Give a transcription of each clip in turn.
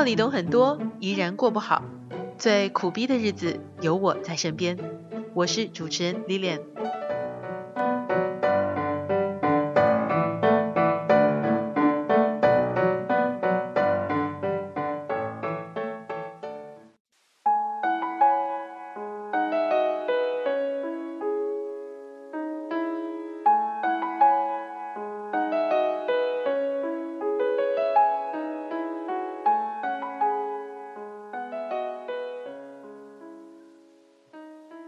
道理懂很多，依然过不好。最苦逼的日子有我在身边。我是主持人 Lilian。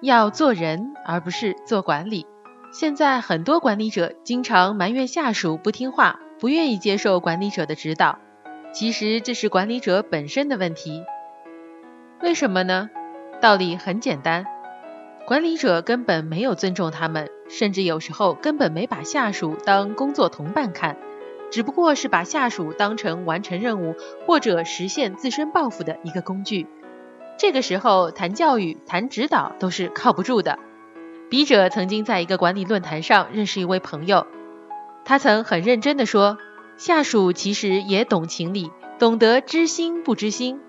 要做人，而不是做管理。现在很多管理者经常埋怨下属不听话，不愿意接受管理者的指导。其实这是管理者本身的问题。为什么呢？道理很简单，管理者根本没有尊重他们，甚至有时候根本没把下属当工作同伴看，只不过是把下属当成完成任务或者实现自身抱负的一个工具。这个时候谈教育、谈指导都是靠不住的。笔者曾经在一个管理论坛上认识一位朋友，他曾很认真地说：“下属其实也懂情理，懂得知心不知心。”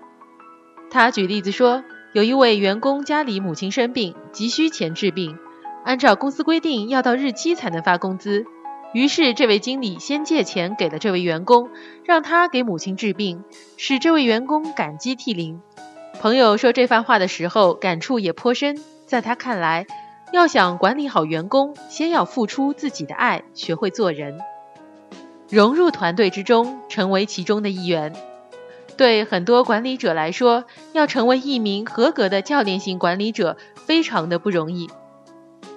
他举例子说，有一位员工家里母亲生病，急需钱治病，按照公司规定要到日期才能发工资，于是这位经理先借钱给了这位员工，让他给母亲治病，使这位员工感激涕零。朋友说这番话的时候，感触也颇深。在他看来，要想管理好员工，先要付出自己的爱，学会做人，融入团队之中，成为其中的一员。对很多管理者来说，要成为一名合格的教练型管理者，非常的不容易。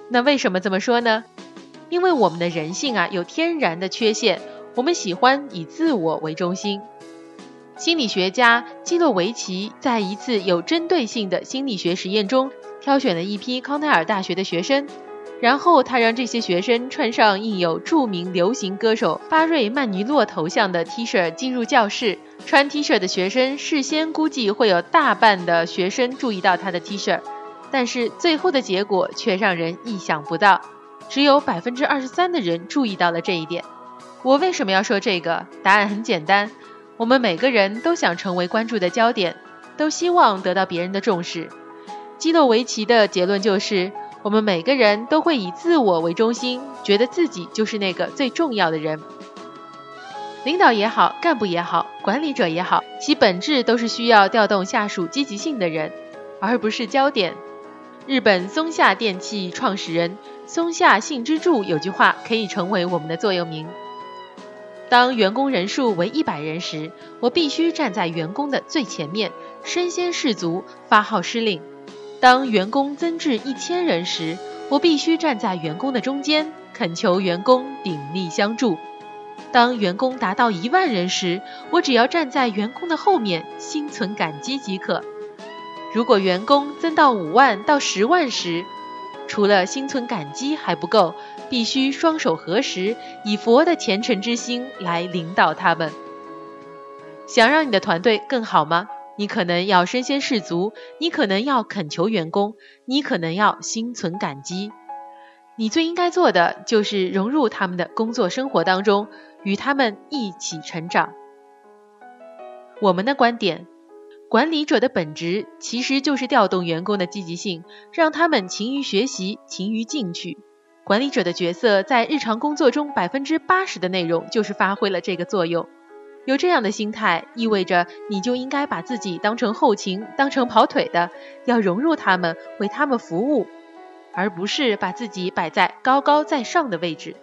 那为什么这么说呢？因为我们的人性啊，有天然的缺陷，我们喜欢以自我为中心。心理学家基洛维奇在一次有针对性的心理学实验中，挑选了一批康奈尔大学的学生，然后他让这些学生穿上印有著名流行歌手巴瑞曼尼洛头像的 T 恤进入教室。穿 T 恤的学生事先估计会有大半的学生注意到他的 T 恤，但是最后的结果却让人意想不到，只有百分之二十三的人注意到了这一点。我为什么要说这个？答案很简单。我们每个人都想成为关注的焦点，都希望得到别人的重视。基诺维奇的结论就是，我们每个人都会以自我为中心，觉得自己就是那个最重要的人。领导也好，干部也好，管理者也好，其本质都是需要调动下属积极性的人，而不是焦点。日本松下电器创始人松下幸之助有句话可以成为我们的座右铭。当员工人数为一百人时，我必须站在员工的最前面，身先士卒，发号施令；当员工增至一千人时，我必须站在员工的中间，恳求员工鼎力相助；当员工达到一万人时，我只要站在员工的后面，心存感激即可。如果员工增到五万到十万时，除了心存感激还不够，必须双手合十，以佛的虔诚之心来领导他们。想让你的团队更好吗？你可能要身先士卒，你可能要恳求员工，你可能要心存感激。你最应该做的就是融入他们的工作生活当中，与他们一起成长。我们的观点。管理者的本质其实就是调动员工的积极性，让他们勤于学习、勤于进取。管理者的角色在日常工作中百分之八十的内容就是发挥了这个作用。有这样的心态，意味着你就应该把自己当成后勤、当成跑腿的，要融入他们，为他们服务，而不是把自己摆在高高在上的位置。